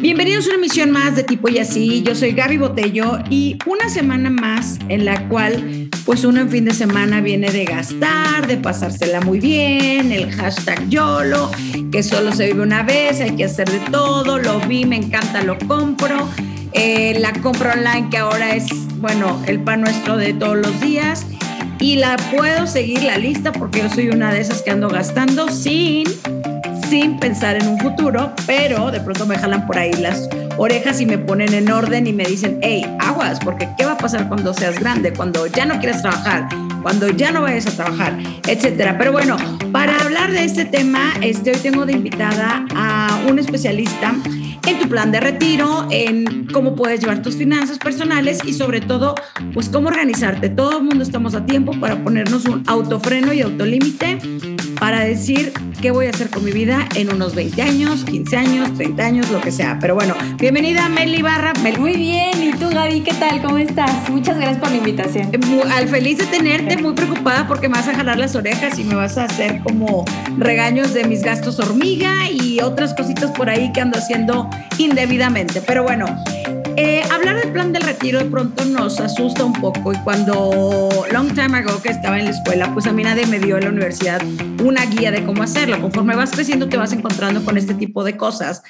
Bienvenidos a una emisión más de Tipo y Así. Yo soy Gaby Botello y una semana más en la cual, pues uno en fin de semana viene de gastar, de pasársela muy bien, el hashtag YOLO, que solo se vive una vez, hay que hacer de todo, lo vi, me encanta, lo compro. Eh, la compra online que ahora es, bueno, el pan nuestro de todos los días. Y la puedo seguir la lista porque yo soy una de esas que ando gastando sin sin pensar en un futuro, pero de pronto me jalan por ahí las orejas y me ponen en orden y me dicen, hey, aguas, porque ¿qué va a pasar cuando seas grande? Cuando ya no quieras trabajar, cuando ya no vayas a trabajar, etcétera. Pero bueno, para hablar de este tema, este, hoy tengo de invitada a un especialista en tu plan de retiro, en cómo puedes llevar tus finanzas personales y sobre todo, pues cómo organizarte. Todo el mundo estamos a tiempo para ponernos un autofreno y autolímite para decir qué voy a hacer con mi vida en unos 20 años, 15 años, 30 años, lo que sea. Pero bueno, bienvenida Meli Barra. Muy bien, ¿y tú Gaby qué tal? ¿Cómo estás? Muchas gracias por la invitación. Al feliz de tenerte, muy preocupada porque me vas a jalar las orejas y me vas a hacer como regaños de mis gastos hormiga y otras cositas por ahí que ando haciendo indebidamente. Pero bueno, eh, hablar del plan del retiro de pronto nos asusta un poco y cuando long time ago que estaba en la escuela, pues a mí nadie me dio en la universidad una guía de cómo hacerlo. Conforme vas creciendo te vas encontrando con este tipo de cosas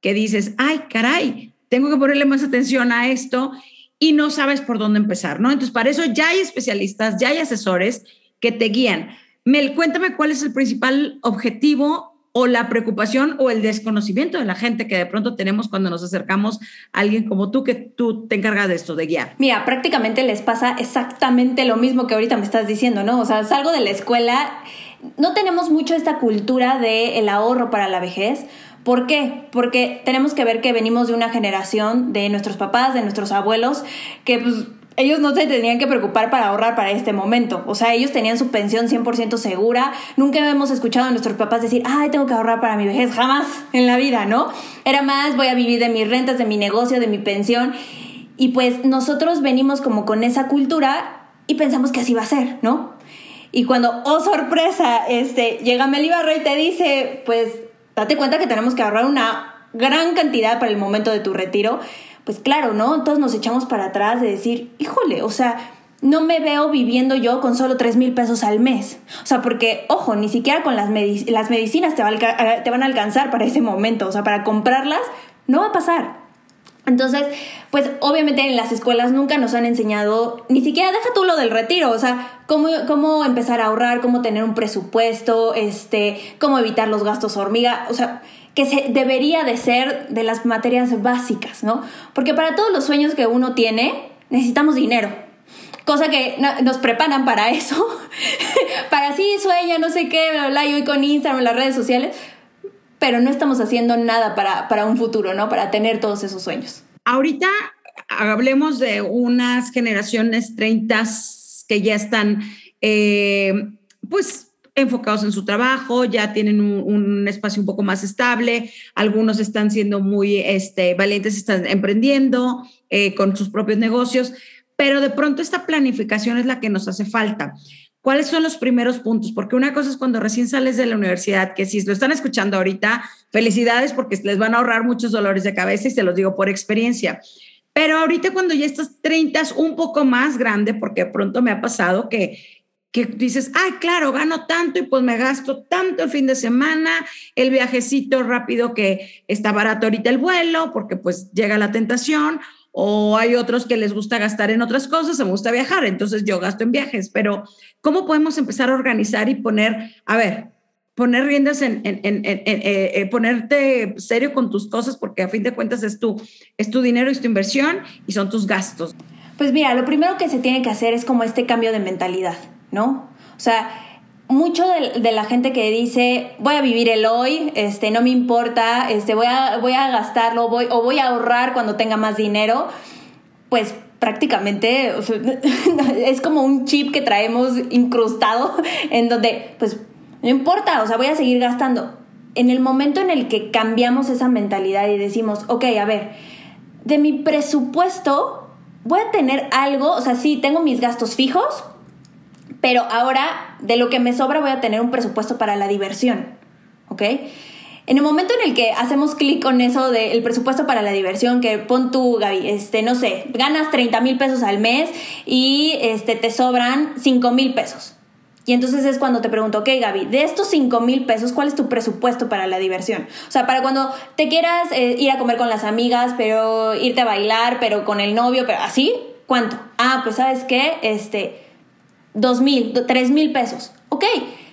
que dices, ay, caray, tengo que ponerle más atención a esto y no sabes por dónde empezar, ¿no? Entonces, para eso ya hay especialistas, ya hay asesores que te guían. Mel, cuéntame cuál es el principal objetivo o la preocupación o el desconocimiento de la gente que de pronto tenemos cuando nos acercamos a alguien como tú, que tú te encargas de esto, de guiar. Mira, prácticamente les pasa exactamente lo mismo que ahorita me estás diciendo, ¿no? O sea, salgo de la escuela, no tenemos mucho esta cultura del el ahorro para la vejez. ¿Por qué? Porque tenemos que ver que venimos de una generación de nuestros papás, de nuestros abuelos, que pues ellos no se tenían que preocupar para ahorrar para este momento. O sea, ellos tenían su pensión 100% segura. Nunca hemos escuchado a nuestros papás decir, ay, tengo que ahorrar para mi vejez. Jamás en la vida, ¿no? Era más, voy a vivir de mis rentas, de mi negocio, de mi pensión. Y pues nosotros venimos como con esa cultura y pensamos que así va a ser, ¿no? Y cuando, oh sorpresa, este, llega Meli Barro y te dice, pues date cuenta que tenemos que ahorrar una gran cantidad para el momento de tu retiro pues claro, ¿no? Todos nos echamos para atrás de decir, híjole, o sea, no me veo viviendo yo con solo 3 mil pesos al mes. O sea, porque, ojo, ni siquiera con las, las medicinas te, eh, te van a alcanzar para ese momento. O sea, para comprarlas no va a pasar. Entonces, pues obviamente en las escuelas nunca nos han enseñado, ni siquiera deja tú lo del retiro, o sea, cómo, cómo empezar a ahorrar, cómo tener un presupuesto, este, cómo evitar los gastos hormiga, o sea, que se, debería de ser de las materias básicas, ¿no? Porque para todos los sueños que uno tiene, necesitamos dinero. Cosa que nos preparan para eso. para sí, sueña, no sé qué, bla, bla, y hoy con Instagram, las redes sociales. Pero no estamos haciendo nada para, para un futuro, ¿no? Para tener todos esos sueños. Ahorita hablemos de unas generaciones 30 que ya están, eh, pues, enfocados en su trabajo, ya tienen un, espacio un poco más estable, algunos están siendo muy este, valientes, están emprendiendo eh, con sus propios negocios, pero de pronto esta planificación es la que nos hace falta. ¿Cuáles son los primeros puntos? Porque una cosa es cuando recién sales de la universidad, que si lo están escuchando ahorita, felicidades porque les van a ahorrar muchos dolores de cabeza y se los digo por experiencia. Pero ahorita cuando ya estás 30, un poco más grande, porque pronto me ha pasado que que dices, ay, claro, gano tanto y pues me gasto tanto el fin de semana, el viajecito rápido que está barato ahorita el vuelo, porque pues llega la tentación, o hay otros que les gusta gastar en otras cosas, me gusta viajar, entonces yo gasto en viajes, pero ¿cómo podemos empezar a organizar y poner, a ver, poner riendas en, eh, eh, ponerte serio con tus cosas, porque a fin de cuentas es tu, es tu dinero, es tu inversión y son tus gastos? Pues mira, lo primero que se tiene que hacer es como este cambio de mentalidad. ¿No? O sea, mucho de, la gente que dice voy a vivir el hoy, este, no me importa, este, voy, a, voy a gastarlo voy, o voy a ahorrar cuando tenga más dinero, pues prácticamente es como un chip que traemos incrustado en donde pues no importa, o sea, voy a seguir gastando. En el momento en el que cambiamos esa mentalidad y decimos, ok, a ver, de mi presupuesto voy a tener algo, o sea, sí, tengo mis gastos fijos, pero ahora de lo que me sobra voy a tener un presupuesto para la diversión, ¿ok? en el momento en el que hacemos clic con eso del presupuesto para la diversión, que pon tú, Gaby, este, no sé, ganas 30 mil pesos al mes y este, te sobran 5 mil pesos. Y entonces es cuando te pregunto, ok, Gaby, de estos 5 mil pesos, ¿cuál es tu presupuesto para la diversión? O sea, para cuando te quieras eh, ir a comer con las amigas, pero irte a bailar, pero con el novio, pero así, ¿cuánto? Ah, pues sabes qué, este, 2 mil, 3 mil pesos. Ok,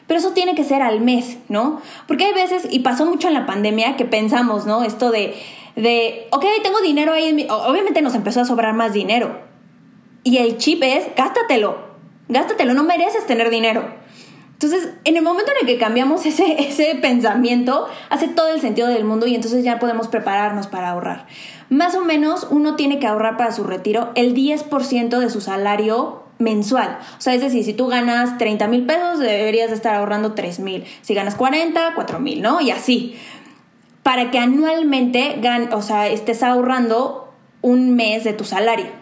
pero eso tiene que ser al mes, ¿no? Porque hay veces, y pasó mucho en la pandemia, que pensamos, ¿no? Esto de, de ok, tengo dinero ahí, obviamente nos empezó a sobrar más dinero. Y el chip es, gástatelo, gástatelo, no mereces tener dinero. Entonces, en el momento en el que cambiamos ese, ese pensamiento, hace todo el sentido del mundo y entonces ya podemos prepararnos para ahorrar. Más o menos uno tiene que ahorrar para su retiro el 10% de su salario mensual. O sea, es decir, si tú ganas 30 mil pesos, deberías de estar ahorrando 3 mil. Si ganas 40, 4 mil, ¿no? Y así. Para que anualmente gan estés ahorrando un mes de tu salario.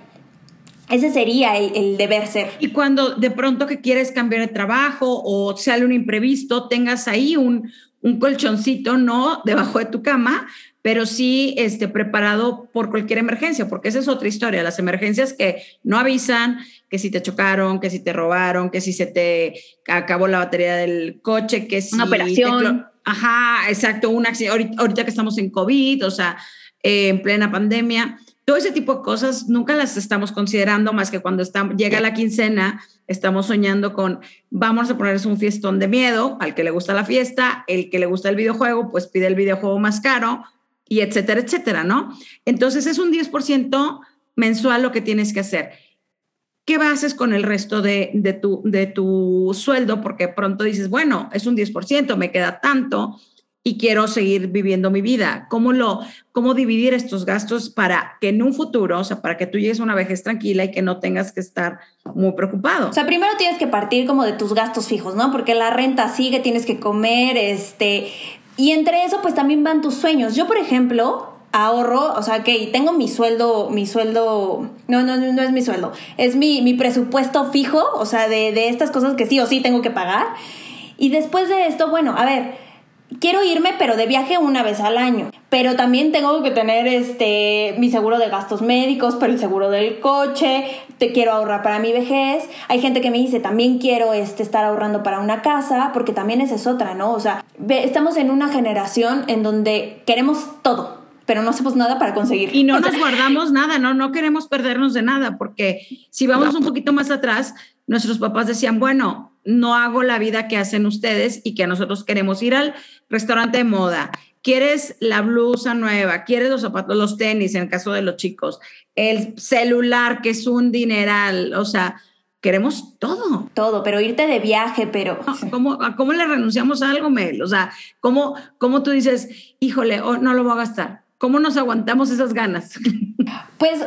Ese sería el, deber ser. Y cuando de pronto que quieres cambiar de trabajo o sale un imprevisto, tengas ahí un, un colchoncito, no debajo de tu cama, pero sí este, preparado por cualquier emergencia, porque esa es otra historia, las emergencias que no avisan, que si te chocaron, que si te robaron, que si se te acabó la batería del coche, que si... Una operación. Ajá, exacto, un accidente, ahorita, que estamos en COVID, o sea, eh, en plena pandemia, todo ese tipo de cosas nunca las estamos considerando más que cuando llega la quincena, estamos soñando con, vamos a ponerse un fiestón de miedo, al que le gusta la fiesta, el que le gusta el videojuego, pues pide el videojuego más caro, y etcétera, etcétera, ¿no? Entonces es un 10% mensual lo que tienes que hacer. ¿Qué haces con el resto de, de, tu, de tu sueldo? Porque pronto dices, bueno, es un 10%, me queda tanto y quiero seguir viviendo mi vida. ¿Cómo, lo, ¿Cómo dividir estos gastos para que en un futuro, o sea, para que tú llegues a una vejez tranquila y que no tengas que estar muy preocupado? O sea, primero tienes que partir como de tus gastos fijos, ¿no? Porque la renta sigue, tienes que comer, este, y entre eso, pues también van tus sueños. Yo, por ejemplo, ahorro, o sea, que tengo mi sueldo, mi sueldo, no, no, no es mi sueldo, es mi, mi presupuesto fijo, o sea, de, de estas cosas que sí o sí tengo que pagar. Y después de esto, bueno, a ver, quiero irme, pero de viaje una vez al año. Pero también tengo que tener este mi seguro de gastos médicos, pero el seguro del coche, te quiero ahorrar para mi vejez. Hay gente que me dice, también quiero este, estar ahorrando para una casa, porque también esa es otra, ¿no? O sea, estamos en una generación en donde queremos todo, pero no hacemos nada para conseguir. Y no nos guardamos nada, ¿no? No queremos perdernos de nada, porque si vamos un poquito más atrás, nuestros papás decían, bueno, no hago la vida que hacen ustedes y que nosotros queremos ir al restaurante de moda. Quieres la blusa nueva, quieres los zapatos, los tenis, en el caso de los chicos, el celular, que es un dineral, o sea, queremos todo. Todo, pero irte de viaje, pero... ¿Cómo, ¿Cómo le renunciamos a algo, Mel? O sea, ¿cómo, cómo tú dices, híjole, oh, no lo voy a gastar? ¿Cómo nos aguantamos esas ganas? Pues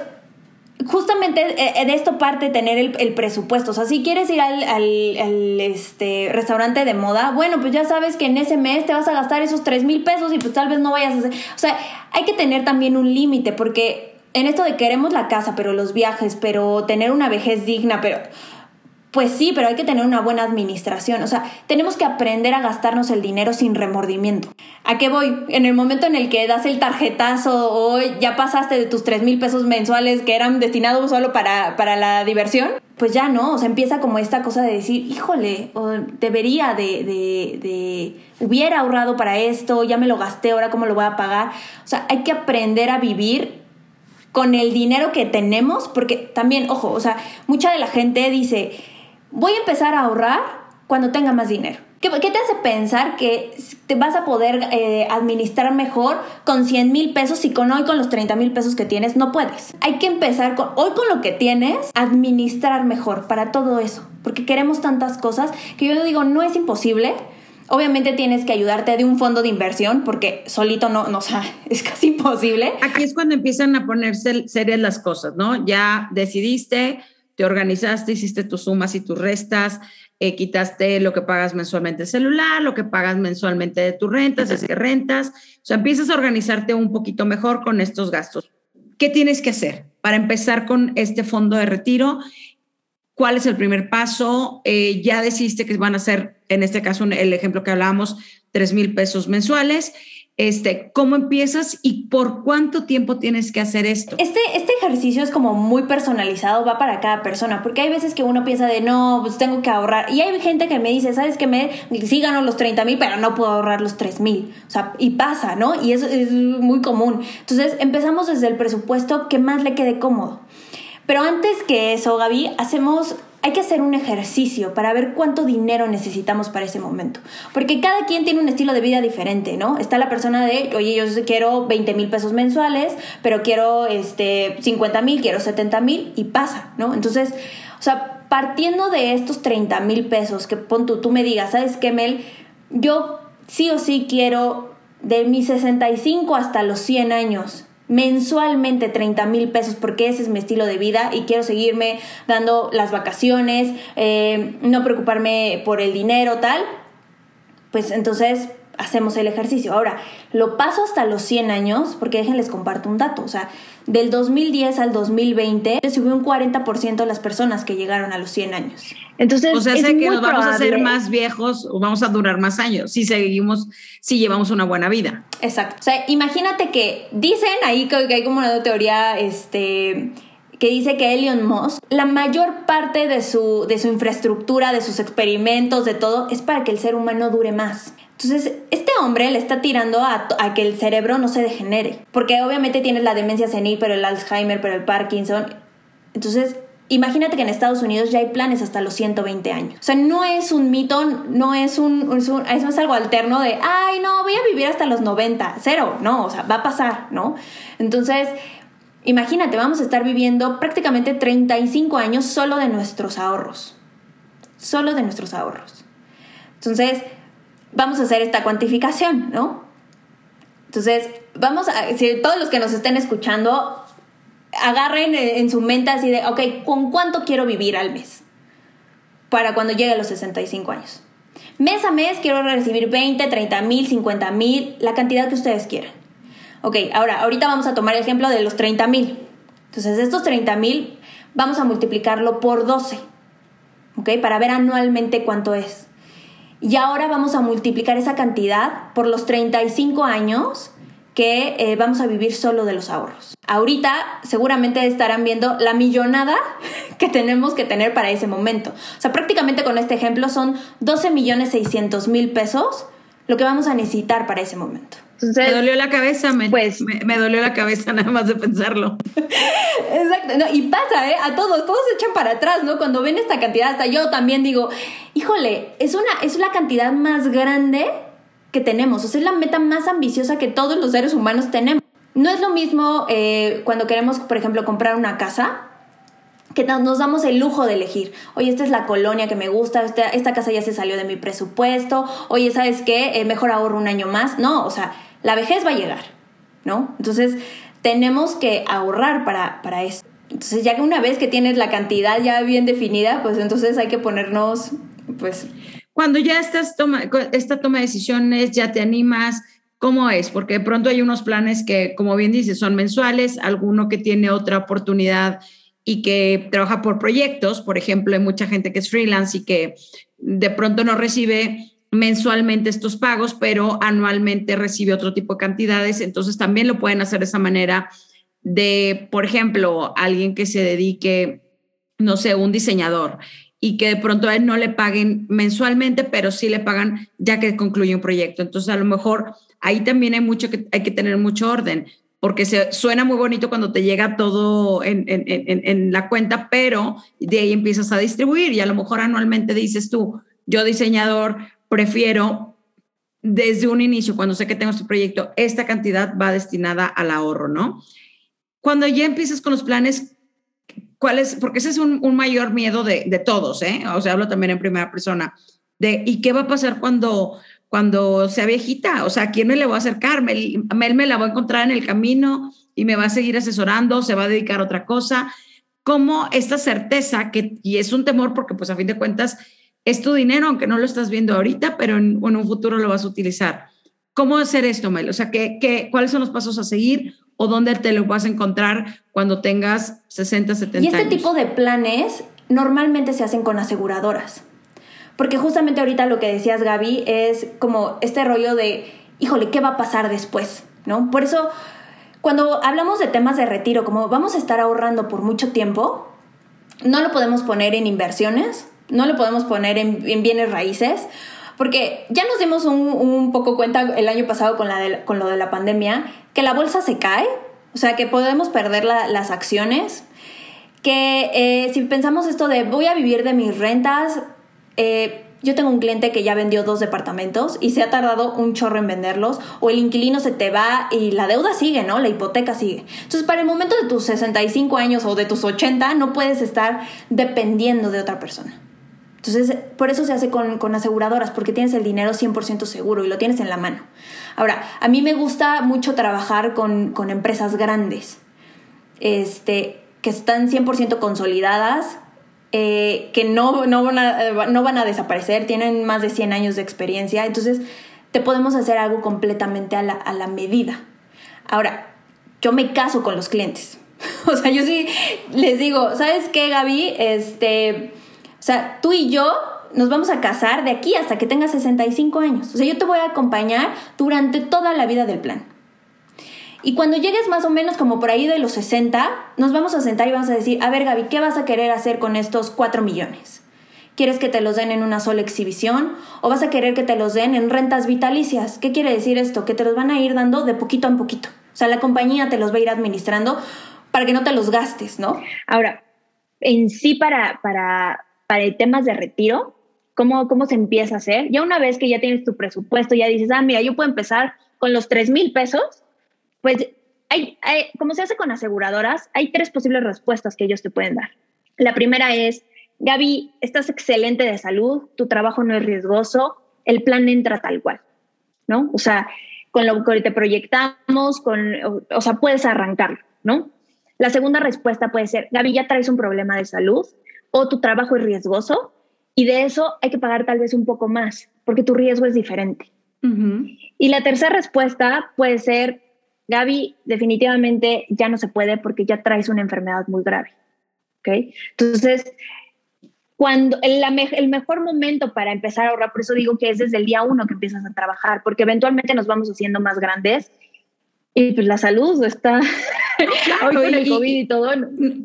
justamente eh, de esto parte tener el, presupuesto. O sea, si quieres ir al, este, restaurante de moda, bueno, pues ya sabes que en ese mes te vas a gastar esos 3 mil pesos y pues tal vez no vayas a hacer. O sea, hay que tener también un límite porque en esto de queremos la casa, pero los viajes, pero tener una vejez digna, pero pues sí, pero hay que tener una buena administración. O sea, tenemos que aprender a gastarnos el dinero sin remordimiento. ¿A qué voy? En el momento en el que das el tarjetazo o ya pasaste de tus 3 mil pesos mensuales que eran destinados solo para, para, la diversión, pues ya no. O sea, empieza como esta cosa de decir, híjole, debería de, de, de, hubiera ahorrado para esto, ya me lo gasté, ahora cómo lo voy a pagar. O sea, hay que aprender a vivir con el dinero que tenemos, porque también, ojo, o sea, mucha de la gente dice, voy a empezar a ahorrar cuando tenga más dinero. ¿Qué, te hace pensar que te vas a poder eh, administrar mejor con 100 mil pesos y con hoy con los 30 mil pesos que tienes no puedes? Hay que empezar con, hoy con lo que tienes, administrar mejor para todo eso, porque queremos tantas cosas que yo digo, no es imposible. Obviamente tienes que ayudarte de un fondo de inversión porque solito no, no o sea, es casi imposible. Aquí es cuando empiezan a ponerse serias las cosas, ¿no? Ya decidiste, te organizaste, hiciste tus sumas y tus restas, eh, quitaste lo que pagas mensualmente celular, lo que pagas mensualmente de tus rentas, es que rentas, o sea, empiezas a organizarte un poquito mejor con estos gastos. ¿Qué tienes que hacer para empezar con este fondo de retiro? ¿Cuál es el primer paso? Eh, ya decidiste que van a ser, en este caso, el ejemplo que hablábamos, 3 mil pesos mensuales. Este, ¿cómo empiezas y por cuánto tiempo tienes que hacer esto? Este, este ejercicio es como muy personalizado, va para cada persona, porque hay veces que uno piensa de, no, pues tengo que ahorrar. Y hay gente que me dice, ¿sabes qué? Me, sí gano los 30 mil, pero no puedo ahorrar los 3 mil. O sea, y pasa, ¿no? Y eso es muy común. Entonces, empezamos desde el presupuesto que más le quede cómodo. Pero antes que eso, Gaby, hacemos hay que hacer un ejercicio para ver cuánto dinero necesitamos para ese momento. Porque cada quien tiene un estilo de vida diferente, ¿no? Está la persona de, oye, yo quiero 20 mil pesos mensuales, pero quiero este, 50 mil, quiero 70 mil y pasa, ¿no? Entonces, o sea, partiendo de estos 30 mil pesos, que pon tú, tú me digas, ¿sabes qué, Mel? Yo sí o sí quiero de mis 65 hasta los 100 años mensualmente 30 mil pesos porque ese es mi estilo de vida y quiero seguirme dando las vacaciones, eh, no preocuparme por el dinero, tal, pues entonces hacemos el ejercicio. Ahora, lo paso hasta los 100 años, porque déjenles comparto un dato, o sea, del 2010 al 2020 subió un 40% las personas que llegaron a los 100 años. Entonces, o sea, sé que nos vamos a hacer más viejos o vamos a durar más años si seguimos, si llevamos una buena vida. Exacto. O sea, imagínate que dicen ahí que hay como una teoría, este que dice que Elon Musk, la mayor parte de su, de su infraestructura, de sus experimentos, de todo, es para que el ser humano dure más. Entonces, este hombre le está tirando a, a, que el cerebro no se degenere, porque obviamente tienes la demencia senil, pero el Alzheimer, pero el Parkinson. Entonces, imagínate que en Estados Unidos ya hay planes hasta los 120 años. O sea, no es un mito, no es un, es un es algo alterno de, ay, no, voy a vivir hasta los 90, cero, no, o sea, va a pasar, ¿no? Entonces, imagínate, vamos a estar viviendo prácticamente 35 años solo de nuestros ahorros, solo de nuestros ahorros. Entonces, vamos a hacer esta cuantificación, ¿no? Entonces, vamos a, si todos los que nos estén escuchando, agarren en su mente así de, ok, ¿con cuánto quiero vivir al mes? Para cuando llegue a los 65 años. Mes a mes quiero recibir 20, 30 mil, 50 mil, la cantidad que ustedes quieran. Ok, ahora, ahorita vamos a tomar el ejemplo de los 30 mil. Entonces, estos 30 mil vamos a multiplicarlo por 12, ¿ok? Para ver anualmente cuánto es. Y ahora vamos a multiplicar esa cantidad por los 35 años que eh, vamos a vivir solo de los ahorros. Ahorita seguramente estarán viendo la millonada que tenemos que tener para ese momento. O sea, prácticamente con este ejemplo son 12 millones 600 mil pesos lo que vamos a necesitar para ese momento me dolió la cabeza, me, pues, me, dolió la cabeza nada más de pensarlo. Exacto, y pasa, ¿eh? A todos, todos se echan para atrás, ¿no? Cuando ven esta cantidad, hasta yo también digo, híjole, es, una, es la cantidad más grande que tenemos, o sea, es la meta más ambiciosa que todos los seres humanos tenemos. No es lo mismo eh, cuando queremos, por ejemplo, comprar una casa, que nos damos el lujo de elegir. Oye, esta es la colonia que me gusta, esta, esta casa ya se salió de mi presupuesto, oye, ¿sabes qué? Eh, mejor ahorro un año más. No, o sea, la vejez va a llegar, ¿no? Entonces, tenemos que ahorrar para, para eso. Entonces, ya que una vez que tienes la cantidad ya bien definida, pues entonces hay que ponernos, pues... Cuando ya estás toma, esta toma de decisiones, ya te animas, ¿cómo es? Porque de pronto hay unos planes que, como bien dices, son mensuales, alguno que tiene otra oportunidad y que trabaja por proyectos, por ejemplo, hay mucha gente que es freelance y que de pronto no recibe mensualmente estos pagos, pero anualmente recibe otro tipo de cantidades, entonces también lo pueden hacer de esa manera de, por ejemplo, alguien que se dedique, no sé, un diseñador y que de pronto a él no le paguen mensualmente, pero sí le pagan ya que concluye un proyecto. Entonces, a lo mejor ahí también hay mucho que hay que tener mucho orden, porque se, suena muy bonito cuando te llega todo en, en, en, la cuenta, pero de ahí empiezas a distribuir y a lo mejor anualmente dices tú, yo diseñador prefiero desde un inicio, cuando sé que tengo este proyecto, esta cantidad va destinada al ahorro, ¿no? Cuando ya empiezas con los planes, ¿cuál es? Porque ese es un, mayor miedo de, de, todos, ¿eh? O sea, hablo también en primera persona. De, ¿Y qué va a pasar cuando, cuando sea viejita? O sea, quién me le va a acercar? Mel, Mel me la va a encontrar en el camino y me va a seguir asesorando, se va a dedicar a otra cosa. ¿Cómo esta certeza, que, y es un temor porque pues a fin de cuentas es tu dinero, aunque no lo estás viendo ahorita, pero en, un futuro lo vas a utilizar. ¿Cómo hacer esto, Mel? O sea, ¿qué, qué, cuáles son los pasos a seguir o dónde te lo vas a encontrar cuando tengas 60, 70 años? Y este tipo de planes normalmente se hacen con aseguradoras. Porque justamente ahorita lo que decías, Gaby, es como este rollo de híjole, ¿qué va a pasar después? ¿No? Por eso, cuando hablamos de temas de retiro, como vamos a estar ahorrando por mucho tiempo, no lo podemos poner en inversiones, no lo podemos poner en, bienes raíces, porque ya nos dimos un, poco cuenta el año pasado con, la con lo de la pandemia, que la bolsa se cae, o sea, que podemos perder las acciones, que eh, si pensamos esto de voy a vivir de mis rentas, eh, yo tengo un cliente que ya vendió dos departamentos y se ha tardado un chorro en venderlos, o el inquilino se te va y la deuda sigue, ¿no? La hipoteca sigue. Entonces, para el momento de tus 65 años o de tus 80, no puedes estar dependiendo de otra persona. Entonces, por eso se hace con, aseguradoras, porque tienes el dinero 100% seguro y lo tienes en la mano. Ahora, a mí me gusta mucho trabajar con, con empresas grandes, este, que están 100% consolidadas, eh, que no, no, van a, no van a desaparecer, tienen más de 100 años de experiencia, entonces te podemos hacer algo completamente a la, a la medida. Ahora, yo me caso con los clientes. o sea, yo sí les digo, ¿sabes qué, Gaby? Este, o sea, tú y yo nos vamos a casar de aquí hasta que tengas 65 años. O sea, yo te voy a acompañar durante toda la vida del plan. Y cuando llegues más o menos como por ahí de los 60, nos vamos a sentar y vamos a decir, a ver Gaby, ¿qué vas a querer hacer con estos 4 millones? ¿Quieres que te los den en una sola exhibición? ¿O vas a querer que te los den en rentas vitalicias? ¿Qué quiere decir esto? Que te los van a ir dando de poquito en poquito. O sea, la compañía te los va a ir administrando para que no te los gastes, ¿no? Ahora, en sí para, para, para temas de retiro, ¿cómo, ¿cómo se empieza a hacer? Ya una vez que ya tienes tu presupuesto, ya dices, ah, mira, yo puedo empezar con los 3 mil pesos pues, hay, como se hace con aseguradoras, hay tres posibles respuestas que ellos te pueden dar. La primera es, Gaby, estás excelente de salud, tu trabajo no es riesgoso, el plan entra tal cual, ¿no? O sea, con lo que te proyectamos, con, o, sea, puedes arrancarlo, ¿no? La segunda respuesta puede ser, Gaby, ya traes un problema de salud o tu trabajo es riesgoso y de eso hay que pagar tal vez un poco más porque tu riesgo es diferente. Y la tercera respuesta puede ser, Gaby, definitivamente ya no se puede porque ya traes una enfermedad muy grave. ¿Ok? Entonces, cuando el, el, mejor momento para empezar a ahorrar, por eso digo que es desde el día uno que empiezas a trabajar, porque eventualmente nos vamos haciendo más grandes y pues la salud está hoy con el COVID y, todo.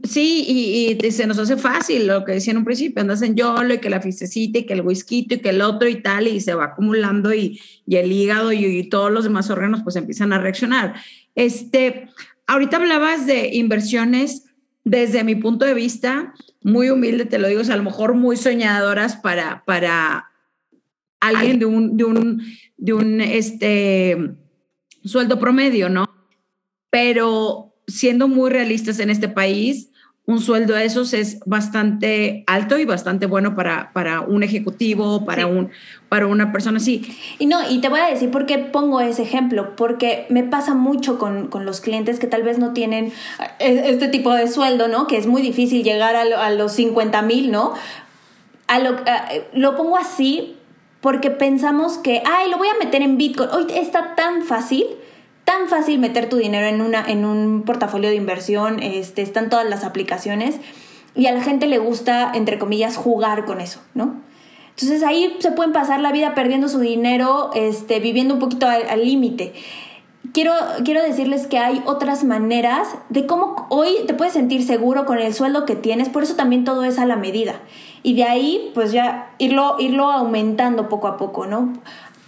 Sí, y, se nos hace fácil lo que decía en un principio, andas en YOLO y que la fiestecita y que el whisky y que el otro y tal, y se va acumulando y, y el hígado y, todos los demás órganos pues empiezan a reaccionar. Este, ahorita hablabas de inversiones desde mi punto de vista, muy humilde, te lo digo, o sea, a lo mejor muy soñadoras para, para alguien de un, de un, de un, este, sueldo promedio, ¿no? Pero siendo muy realistas en este país, un sueldo de esos es bastante alto y bastante bueno para, para un ejecutivo, para, un, para una persona así. Y no, y te voy a decir por qué pongo ese ejemplo, porque me pasa mucho con, con los clientes que tal vez no tienen eh, este tipo de sueldo, ¿no? Que es muy difícil llegar a, a los 50 mil, ¿no? A lo, lo pongo así porque pensamos que, ay, lo voy a meter en Bitcoin. Hoy está tan fácil, tan fácil meter tu dinero en, una, en un portafolio de inversión, este, están todas las aplicaciones y a la gente le gusta, entre comillas, jugar con eso, ¿no? Entonces ahí se pueden pasar la vida perdiendo su dinero, este, viviendo un poquito al límite. Quiero, quiero decirles que hay otras maneras de cómo hoy te puedes sentir seguro con el sueldo que tienes, por eso también todo es a la medida y de ahí pues ya irlo, irlo aumentando poco a poco, ¿no?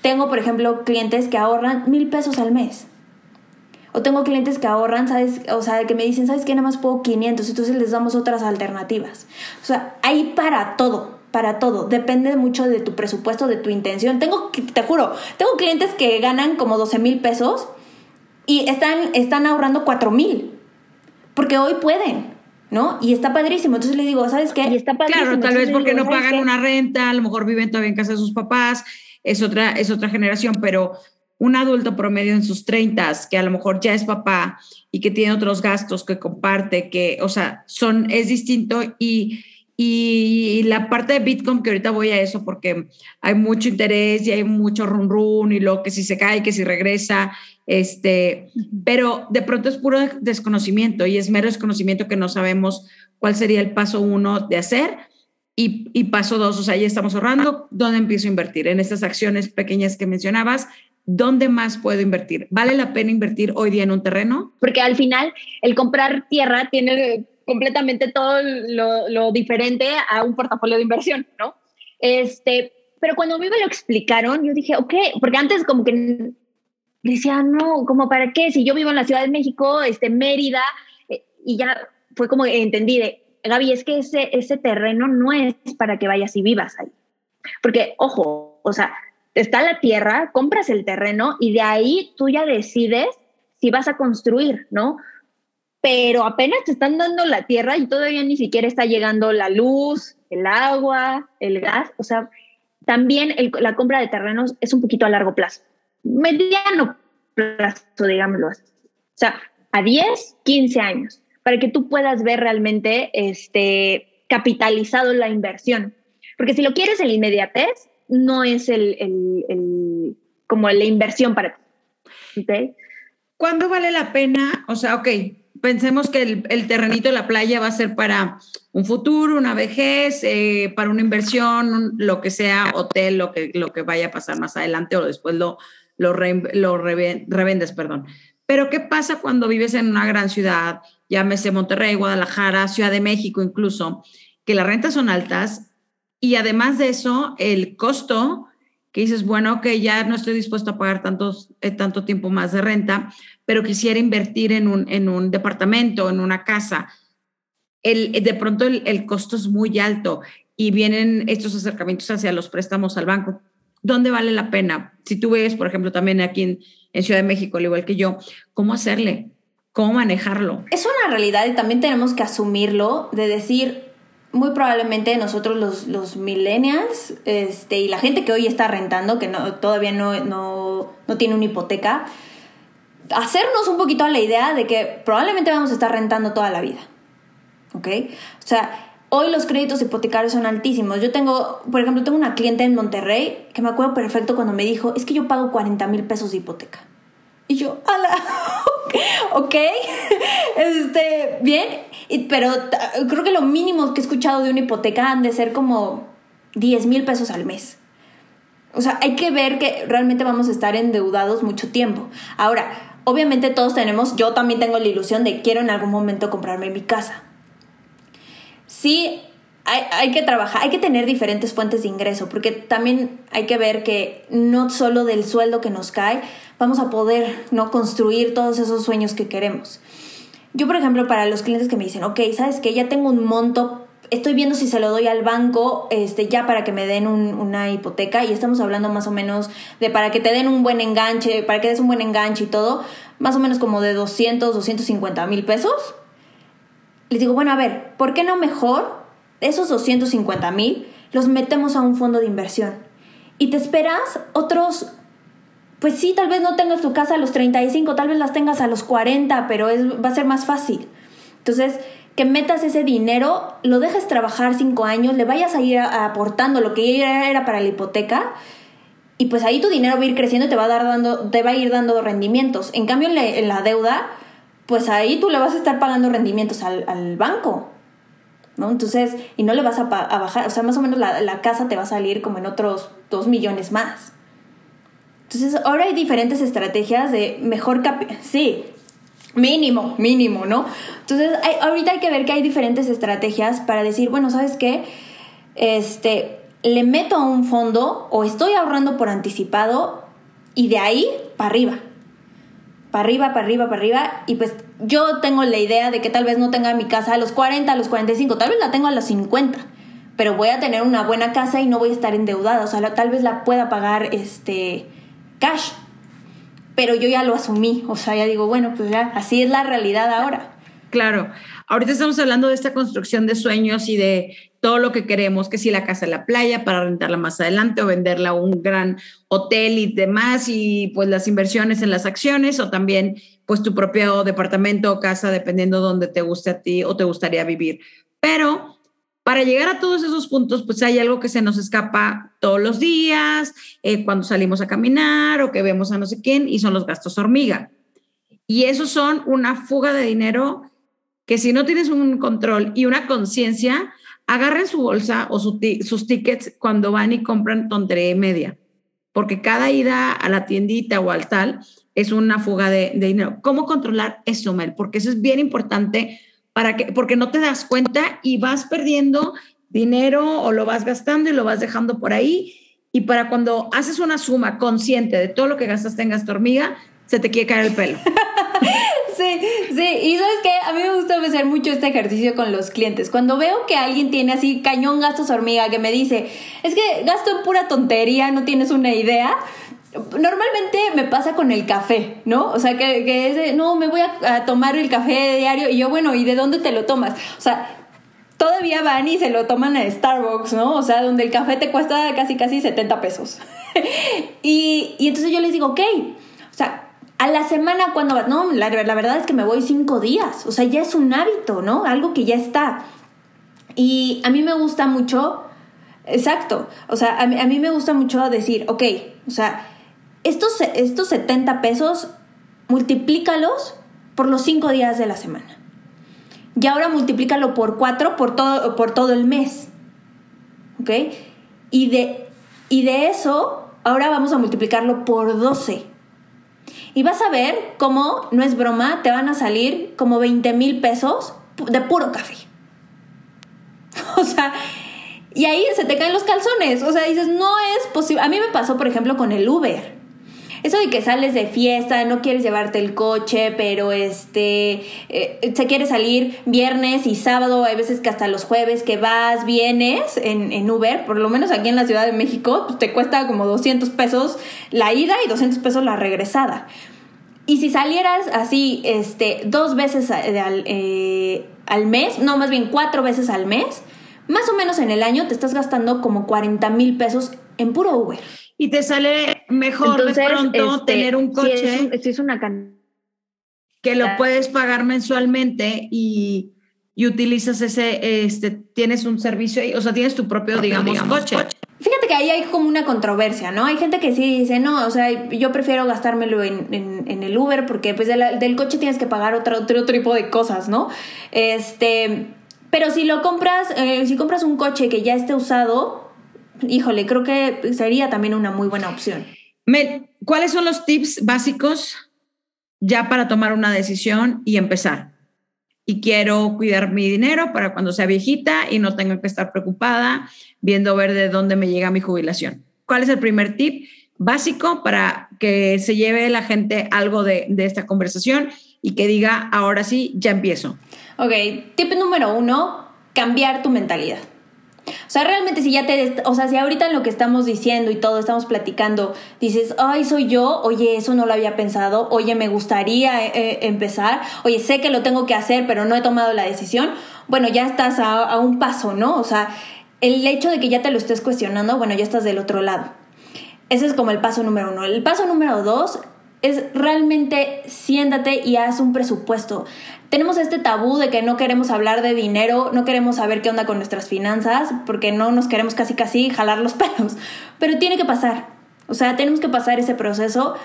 Tengo, por ejemplo, clientes que ahorran mil pesos al mes. O tengo clientes que ahorran, ¿sabes? O sea, que me dicen, ¿sabes qué? Nada más puedo 500, entonces les damos otras alternativas. O sea, hay para todo, para todo. Depende mucho de tu presupuesto, de tu intención. Tengo, te juro, tengo clientes que ganan como 12 mil pesos y están, están ahorrando 4 mil. Porque hoy pueden. ¿no? Y está padrísimo. Entonces le digo, ¿sabes qué? Y está padrísimo. Claro, tal vez porque no pagan una renta, a lo mejor viven todavía en casa de sus papás, es otra, es otra generación, pero un adulto promedio en sus 30 que a lo mejor ya es papá y que tiene otros gastos que comparte, que, o sea, son, es distinto y, y la parte de Bitcoin, que ahorita voy a eso porque hay mucho interés y hay mucho run run y lo que si se cae, que si regresa este, pero de pronto es puro desconocimiento y es mero desconocimiento que no sabemos cuál sería el paso uno de hacer y, y paso dos, o sea, ya estamos ahorrando, ¿dónde empiezo a invertir? En estas acciones pequeñas que mencionabas, ¿dónde más puedo invertir? ¿Vale la pena invertir hoy día en un terreno? Porque al final el comprar tierra tiene completamente todo lo, diferente a un portafolio de inversión, ¿no? Este, pero cuando me lo explicaron, yo dije, ok, porque antes como que decía, no, como para qué, si yo vivo en la Ciudad de México, este, Mérida, eh, y ya fue como entendí de, Gaby, es que ese, ese terreno no es para que vayas y vivas ahí. Porque, ojo, o sea, está la tierra, compras el terreno y de ahí tú ya decides si vas a construir, ¿no? Pero apenas te están dando la tierra y todavía ni siquiera está llegando la luz, el agua, el gas. O sea, también la compra de terrenos es un poquito a largo plazo, mediano plazo, digámoslo así. O sea, a 10, 15 años para que tú puedas ver realmente este, capitalizado la inversión. Porque si lo quieres en inmediatez, no es el, el, como la inversión para ti. ¿Okay? ¿Cuándo vale la pena? O sea, ok, pensemos que el, el, terrenito de la playa va a ser para un futuro, una vejez, eh, para una inversión, lo que sea, hotel, lo que, lo que vaya a pasar más adelante o después lo, lo, lo revendes, perdón. Pero ¿qué pasa cuando vives en una gran ciudad, llámese Monterrey, Guadalajara, Ciudad de México incluso, que las rentas son altas y además de eso, el costo, que dices, bueno, que ya no estoy dispuesto a pagar tantos, eh, tanto tiempo más de renta, pero quisiera invertir en un, en un departamento, en una casa. El, de pronto el, el costo es muy alto y vienen estos acercamientos hacia los préstamos al banco. ¿Dónde vale la pena? Si tú ves, por ejemplo, también aquí en, en Ciudad de México, al igual que yo, ¿cómo hacerle? ¿Cómo manejarlo? Es una realidad y también tenemos que asumirlo de decir, muy probablemente nosotros los, los millennials este, y la gente que hoy está rentando, que no, todavía no, no, no tiene una hipoteca, hacernos un poquito a la idea de que probablemente vamos a estar rentando toda la vida. ¿Ok? O sea, Hoy los créditos hipotecarios son altísimos. Yo tengo, por ejemplo, tengo una cliente en Monterrey que me acuerdo perfecto cuando me dijo, es que yo pago 40 mil pesos de hipoteca. Y yo, ala, ok, este, bien, pero creo que lo mínimo que he escuchado de una hipoteca han de ser como 10 mil pesos al mes. O sea, hay que ver que realmente vamos a estar endeudados mucho tiempo. Ahora, obviamente todos tenemos, yo también tengo la ilusión de quiero en algún momento comprarme mi casa sí hay, que trabajar, hay que tener diferentes fuentes de ingreso, porque también hay que ver que no solo del sueldo que nos cae vamos a poder no construir todos esos sueños que queremos. Yo, por ejemplo, para los clientes que me dicen, ok, sabes que ya tengo un monto, estoy viendo si se lo doy al banco este, ya para que me den una hipoteca y estamos hablando más o menos de para que te den un buen enganche, para que des un buen enganche y todo, más o menos como de 200, 250 mil pesos les digo, bueno, a ver, ¿por qué no mejor esos 250 mil los metemos a un fondo de inversión? Y te esperas otros, pues sí, tal vez no tengas tu casa a los 35, tal vez las tengas a los 40, pero es, va a ser más fácil. Entonces, que metas ese dinero, lo dejes trabajar cinco años, le vayas a ir aportando lo que era para la hipoteca y pues ahí tu dinero va a ir creciendo y te va a, dar dando, te va a ir dando rendimientos. En cambio, en la deuda, pues ahí tú le vas a estar pagando rendimientos al, banco. ¿no? Entonces, y no le vas a, bajar, o sea, más o menos la, casa te va a salir como en otros dos millones más. Entonces, ahora hay diferentes estrategias de mejor capital. Sí, mínimo, mínimo, ¿no? Entonces, ahorita hay que ver que hay diferentes estrategias para decir, bueno, ¿sabes qué? Este, le meto a un fondo o estoy ahorrando por anticipado y de ahí para arriba para arriba, para arriba, para arriba. Y pues yo tengo la idea de que tal vez no tenga mi casa a los 40, a los 45, tal vez la tengo a los 50. Pero voy a tener una buena casa y no voy a estar endeudada. O sea, tal vez la pueda pagar este cash. Pero yo ya lo asumí. O sea, ya digo, bueno, pues ya, así es la realidad ahora. Claro. Ahorita estamos hablando de esta construcción de sueños y de todo lo que queremos, que si la casa en la playa para rentarla más adelante o venderla a un gran hotel y demás, y pues las inversiones en las acciones o también pues tu propio departamento o casa, dependiendo donde te guste a ti o te gustaría vivir. Pero para llegar a todos esos puntos, pues hay algo que se nos escapa todos los días, eh, cuando salimos a caminar o que vemos a no sé quién, y son los gastos hormiga. Y esos son una fuga de dinero que si no tienes un control y una conciencia, agarren su bolsa o sus tickets cuando van y compran tontería media. porque cada ida a la tiendita o al tal es una fuga de, dinero. ¿Cómo controlar eso, Mel? Porque eso es bien importante para que, porque no te das cuenta y vas perdiendo dinero o lo vas gastando y lo vas dejando por ahí. Y para cuando haces una suma consciente de todo lo que gastaste en gasto hormiga, se te quiere caer el pelo. sí, sí. Y sabes que a mí me gusta hacer mucho este ejercicio con los clientes. Cuando veo que alguien tiene así cañón gastos hormiga, que me dice, es que gasto en pura tontería, no tienes una idea. Normalmente me pasa con el café, ¿no? O sea, que, que es de, no, me voy a, a tomar el café diario y yo, bueno, ¿y de dónde te lo tomas? O sea, todavía van y se lo toman en Starbucks, ¿no? O sea, donde el café te cuesta casi, casi 70 pesos. y, y, entonces yo les digo, ok, o sea, a la semana cuando vas, no, la, la, verdad es que me voy cinco días, o sea, ya es un hábito, ¿no? Algo que ya está. Y a mí me gusta mucho, exacto, o sea, a a mí me gusta mucho decir, ok, o sea, estos, estos 70 pesos, multiplícalos por los cinco días de la semana. Y ahora multiplícalo por cuatro por todo, por todo el mes. ¿Ok? Y de, y de eso, ahora vamos a multiplicarlo por 12. Y vas a ver cómo, no es broma, te van a salir como 20 mil pesos de puro café. O sea, y ahí se te caen los calzones. O sea, dices, no es posible. A mí me pasó, por ejemplo, con el Uber. Eso de que sales de fiesta, no quieres llevarte el coche, pero este eh, se quiere salir viernes y sábado, hay veces que hasta los jueves que vas, vienes en, Uber, por lo menos aquí en la Ciudad de México, pues te cuesta como 200 pesos la ida y 200 pesos la regresada. Y si salieras así este, dos veces eh, al mes, no, más bien cuatro veces al mes, más o menos en el año te estás gastando como 40 mil pesos en puro Uber y te sale mejor de pronto este, tener un coche si es, una que lo puedes pagar mensualmente y, y, utilizas ese, este, tienes un servicio, o sea, tienes tu propio, digamos, coche. Fíjate que ahí hay como una controversia, ¿no? Hay gente que sí dice, no, o sea, yo prefiero gastármelo en, en, el Uber porque pues del coche tienes que pagar otro, otro tipo de cosas, ¿no? Este, pero si lo compras, eh, si compras un coche que ya esté usado, híjole, creo que sería también una muy buena opción. ¿Cuáles son los tips básicos ya para tomar una decisión y empezar? Y quiero cuidar mi dinero para cuando sea viejita y no tenga que estar preocupada viendo ver de dónde me llega mi jubilación. ¿Cuál es el primer tip básico para que se lleve la gente algo de, de esta conversación y que diga, ahora sí, ya empiezo? Ok, tip número uno, cambiar tu mentalidad. O sea, realmente si ya te, o sea, si ahorita en lo que estamos diciendo y todo estamos platicando, dices, ay, soy yo, oye, eso no lo había pensado, oye, me gustaría eh, eh, empezar, oye, sé que lo tengo que hacer, pero no he tomado la decisión, bueno, ya estás a, a un paso, ¿no? O sea, el hecho de que ya te lo estés cuestionando, bueno, ya estás del otro lado. Ese es como el paso número uno. El paso número dos es realmente siéntate y haz un presupuesto. Tenemos este tabú de que no queremos hablar de dinero, no queremos saber qué onda con nuestras finanzas, porque no nos queremos casi casi jalar los pelos. Pero tiene que pasar. O sea, tenemos que pasar ese proceso.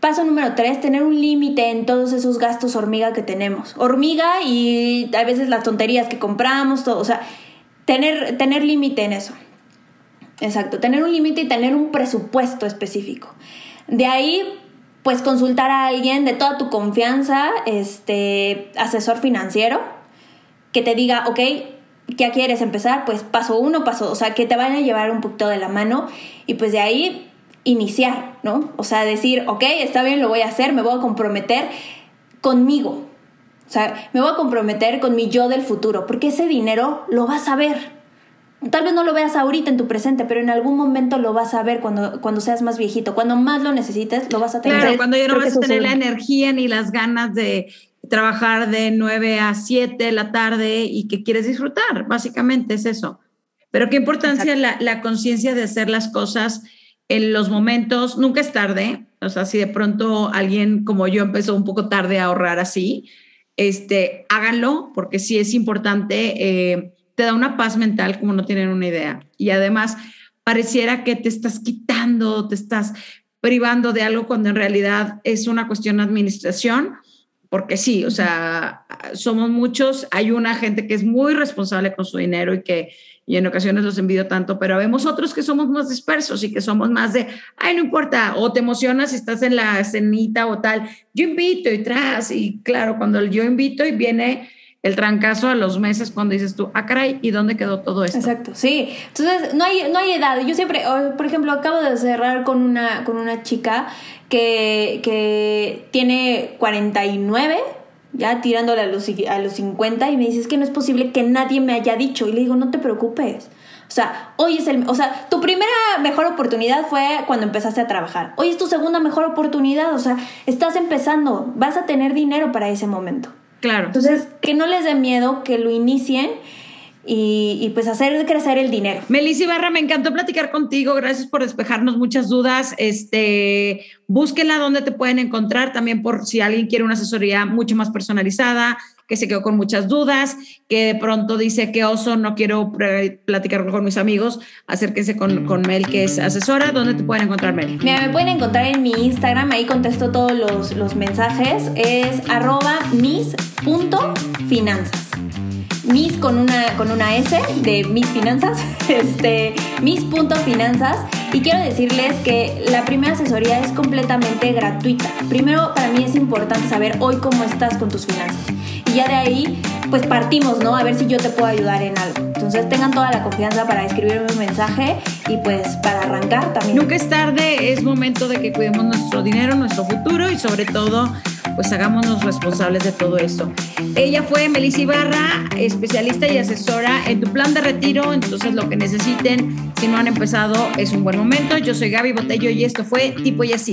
Paso número tres, tener un límite en todos esos gastos hormiga que tenemos. Hormiga y a veces las tonterías que compramos, todo. O sea, tener, tener límite en eso. Exacto, tener un límite y tener un presupuesto específico. De ahí pues consultar a alguien de toda tu confianza, este, asesor financiero, que te diga, ok, ¿qué quieres empezar? Pues paso uno, paso, o sea, que te van a llevar un poquito de la mano y pues de ahí iniciar, ¿no? O sea, decir, ok, está bien, lo voy a hacer, me voy a comprometer conmigo. O sea, me voy a comprometer con mi yo del futuro, porque ese dinero lo vas a ver. Tal vez no lo veas ahorita en tu presente, pero en algún momento lo vas a ver cuando, cuando seas más viejito. Cuando más lo necesites, lo vas a tener. Claro, cuando ya no vas a tener la energía ni las ganas de trabajar de 9 a 7 de la tarde y que quieres disfrutar, básicamente es eso. Pero qué importancia la, la conciencia de hacer las cosas en los momentos, nunca es tarde, o sea, si de pronto alguien como yo empezó un poco tarde a ahorrar así, este, háganlo, porque sí es importante. Eh, te da una paz mental como no tienen una idea. Y además, pareciera que te estás quitando, te estás privando de algo cuando en realidad es una cuestión de administración, porque sí, o sea, somos muchos, hay una gente que es muy responsable con su dinero y que y en ocasiones los envidio tanto, pero vemos otros que somos más dispersos y que somos más de, ay, no importa, o te emocionas si estás en la cenita o tal, yo invito y tras, y claro, cuando yo invito y viene el trancazo a los meses cuando dices tú, ah, caray, ¿y dónde quedó todo esto? Exacto, sí. Entonces, no hay, no hay edad. Yo siempre, por ejemplo, acabo de cerrar con una, con una chica que, que tiene 49 ya tirándole a los, a los 50 y me dices que no es posible que nadie me haya dicho. Y le digo, no te preocupes. O sea, hoy es el, o sea, tu primera mejor oportunidad fue cuando empezaste a trabajar. Hoy es tu segunda mejor oportunidad, o sea, estás empezando, vas a tener dinero para ese momento. Claro. Entonces, que no les dé miedo, que lo inicien y, pues hacer crecer el dinero. Melissa Barra, me encantó platicar contigo. Gracias por despejarnos muchas dudas. Este, búsquenla donde te pueden encontrar también por si alguien quiere una asesoría mucho más personalizada, que se quedó con muchas dudas, que de pronto dice que oso, no quiero platicar con mis amigos, acérquense con, con Mel, que es asesora. ¿Dónde te pueden encontrar, Mel? Mira, me pueden encontrar en mi Instagram, ahí contesto todos los, los mensajes. Es arroba mis.finanzas mis con una, con una S de mis finanzas, este, mis.finanzas. Y quiero decirles que la primera asesoría es completamente gratuita. Primero, para mí es importante saber hoy cómo estás con tus finanzas. Ya de ahí, pues partimos, ¿no? A ver si yo te puedo ayudar en algo. Entonces tengan toda la confianza para escribirme un mensaje y pues para arrancar también. Nunca es tarde, es momento de que cuidemos nuestro dinero, nuestro futuro y sobre todo pues hagámonos responsables de todo esto. Ella fue Melissa Ibarra, especialista y asesora en tu plan de retiro, entonces lo que necesiten, si no han empezado, es un buen momento. Yo soy Gaby Botello y esto fue Tipo y Así.